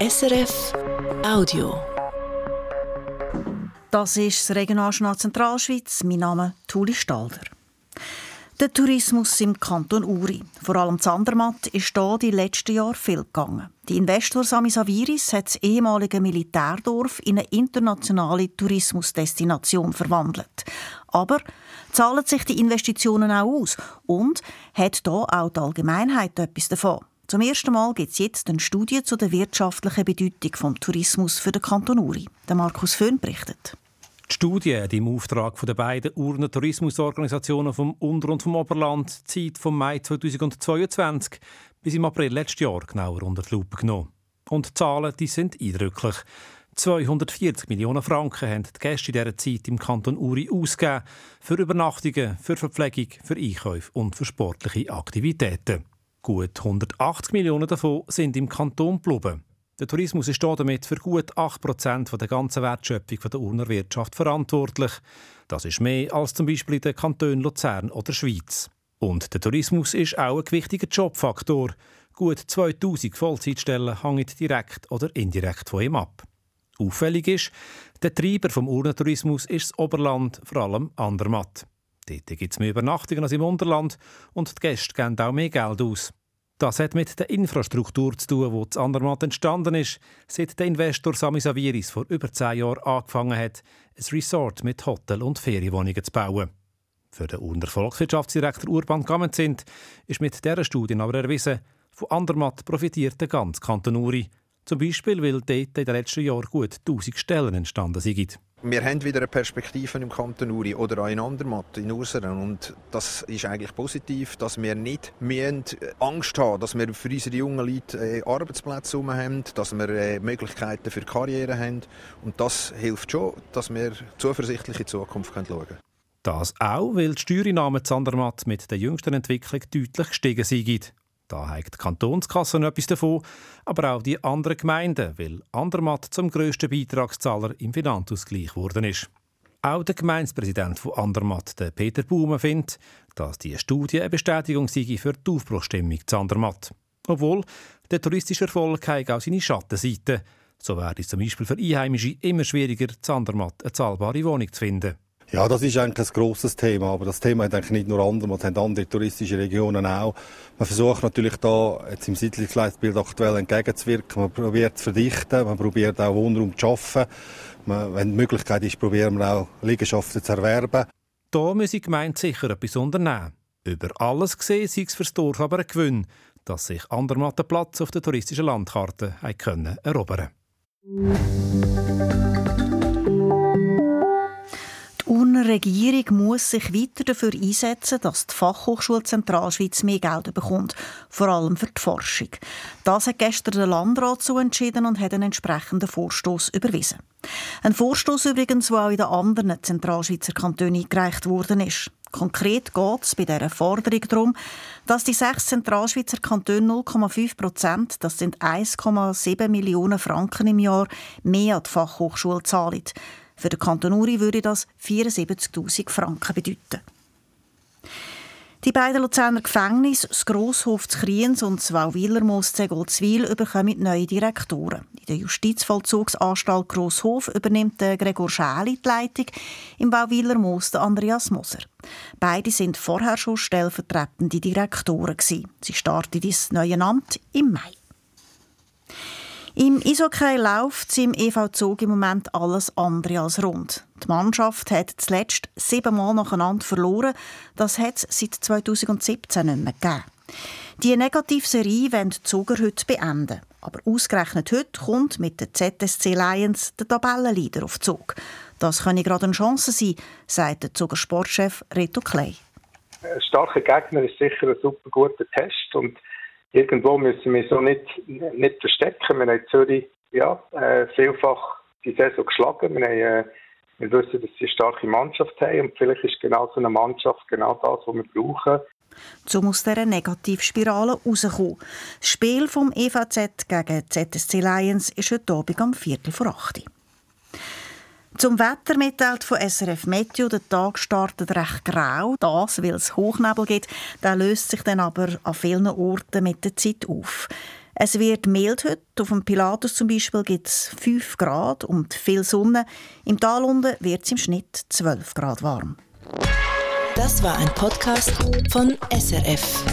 SRF Audio. Das ist das Regionaljournal Zentralschweiz. Mein Name ist Tuli Stalder. Der Tourismus im Kanton Uri, vor allem Zandermatt, ist hier die letzten Jahre viel gegangen. Die Investor Sami Saviris hat das ehemalige Militärdorf in eine internationale Tourismusdestination verwandelt. Aber zahlen sich die Investitionen auch aus und hat hier auch die Allgemeinheit etwas davon? Zum ersten Mal gibt es jetzt eine Studie zu der wirtschaftlichen Bedeutung des Tourismus für den Kanton Uri. Der Markus Föhn berichtet. Die Studie, die im Auftrag der beiden Urner Tourismusorganisationen vom Unter- und vom Oberland Zeit vom Mai 2022 bis im April letzten Jahr genauer unter die Lupe genommen. Und die Zahlen die sind eindrücklich. 240 Millionen Franken haben die Gäste in dieser Zeit im Kanton Uri ausgegeben für Übernachtungen, für Verpflegung, für Einkäufe und für sportliche Aktivitäten. Gut 180 Millionen davon sind im Kanton geblieben. Der Tourismus ist damit für gut 8% der ganzen Wertschöpfung der Urner Wirtschaft verantwortlich. Das ist mehr als zum Beispiel in den Kantonen Luzern oder Schweiz. Und der Tourismus ist auch ein wichtiger Jobfaktor. Gut 2000 Vollzeitstellen hängen direkt oder indirekt von ihm ab. Auffällig ist, der Treiber vom Urnentourismus ist das Oberland, vor allem Andermatt. Dort gibt es mehr Übernachtungen als im Unterland und die Gäste geben auch mehr Geld aus. Das hat mit der Infrastruktur zu tun, die zu Andermatt entstanden ist, seit der Investor Sami Saviris vor über zehn Jahren angefangen hat, ein Resort mit Hotel und Ferienwohnungen zu bauen. Für den Urner Volkswirtschaftsdirektor Urban Gammenzind ist mit dieser Studie aber erwiesen, von Andermatt profitiert der ganze Kanton Uri. Zum Beispiel, weil dort in den letzten Jahren gut 1000 Stellen entstanden sind. Wir haben wieder eine Perspektive im Kanton Uri oder auch in Andermatt, in Urseren. Und das ist eigentlich positiv, dass wir nicht mehr Angst haben, dass wir für unsere jungen Leute äh, Arbeitsplätze haben, dass wir äh, Möglichkeiten für Karriere haben. Und das hilft schon, dass wir zuversichtlich in die Zukunft schauen können. Das auch, weil die Steuereinnahmen zu Andermatt mit der jüngsten Entwicklung deutlich gestiegen sind. Da hat die Kantonskasse etwas davon, aber auch die anderen Gemeinden, weil Andermatt zum grössten Beitragszahler im Finanzausgleich geworden ist. Auch der Gemeindepräsident von Andermatt, Peter Baume, findet, dass die Studie eine Bestätigung sei für die Aufbruchstimmung zu Andermatt. Obwohl der touristische Erfolg auch seine Schattenseiten. So werde es zum Beispiel für Einheimische immer schwieriger, zu Andermatt eine zahlbare Wohnung zu finden. Ja, das ist eigentlich ein grosses Thema, aber das Thema hat eigentlich nicht nur andere, es haben andere touristische Regionen auch. Man versucht natürlich da jetzt im Siedlungsleitbild aktuell entgegenzuwirken, man probiert zu verdichten, man probiert auch Wohnraum zu schaffen. Man, wenn die Möglichkeit ist, probieren wir auch Liegenschaften zu erwerben. Da muss die Gemeinde sicher etwas unternehmen. Über alles gesehen sei es für das Dorf aber ein Gewinn, dass sich Andermatt Platz auf der touristischen Landkarte erobern Urner Regierung muss sich weiter dafür einsetzen, dass die Fachhochschule Zentralschweiz mehr Geld bekommt, vor allem für die Forschung. Das hat gestern der Landrat so entschieden und hat einen entsprechenden Vorstoß überwiesen. Ein Vorstoß übrigens, der auch in den anderen Zentralschweizer Kantonen eingereicht worden ist. Konkret geht es bei dieser Forderung darum, dass die sechs Zentralschweizer Kantone 0,5 Prozent, das sind 1,7 Millionen Franken im Jahr, mehr an die Fachhochschule zahlen. Für den Kanton Uri würde das 74.000 Franken bedeuten. Die beiden Luzerner Gefängnisse, das Grosshof zu Kriens und das Wauwilermoos Zegolzwil, bekommen neue Direktoren. In der Justizvollzugsanstalt Grosshof übernimmt Gregor Schäli die Leitung, im Wauwilermoos Andreas Moser. Beide sind vorher schon stellvertretende Direktoren. Sie starten dieses neue Amt im Mai. Im Eishockey läuft im EV Zug im Moment alles andere als rund. Die Mannschaft hat zuletzt siebenmal nacheinander verloren. Das hat es seit 2017 nicht mehr gegeben. Die Negativserie wollen die Zuger heute beenden. Aber ausgerechnet heute kommt mit der ZSC Lions der Tabellenleader auf Zug. Das könnte gerade eine Chance sein, sagt der Zuger Sportchef Reto Klei. Ein starker Gegner ist sicher ein super guter Test und irgendwo müssen wir so nicht, nicht verstecken. Wir haben in Zürich ja, äh, vielfach die Saison geschlagen. Wir, haben, äh, wir wissen, dass sie eine starke Mannschaft haben und vielleicht ist genau so eine Mannschaft genau das, was wir brauchen. Um aus dieser Negativspirale rauszukommen. Das Spiel vom EVZ gegen ZSC Lions ist heute Abend am Viertel vor 8 Uhr. Zum Wetter mitteilt von SRF Meteo, der Tag startet recht grau, das, weil es Hochnebel gibt, der löst sich dann aber an vielen Orten mit der Zeit auf. Es wird mild heute. Auf dem Pilatus zum Beispiel gibt es 5 Grad und viel Sonne. Im Tal unten wird es im Schnitt 12 Grad warm. Das war ein Podcast von SRF.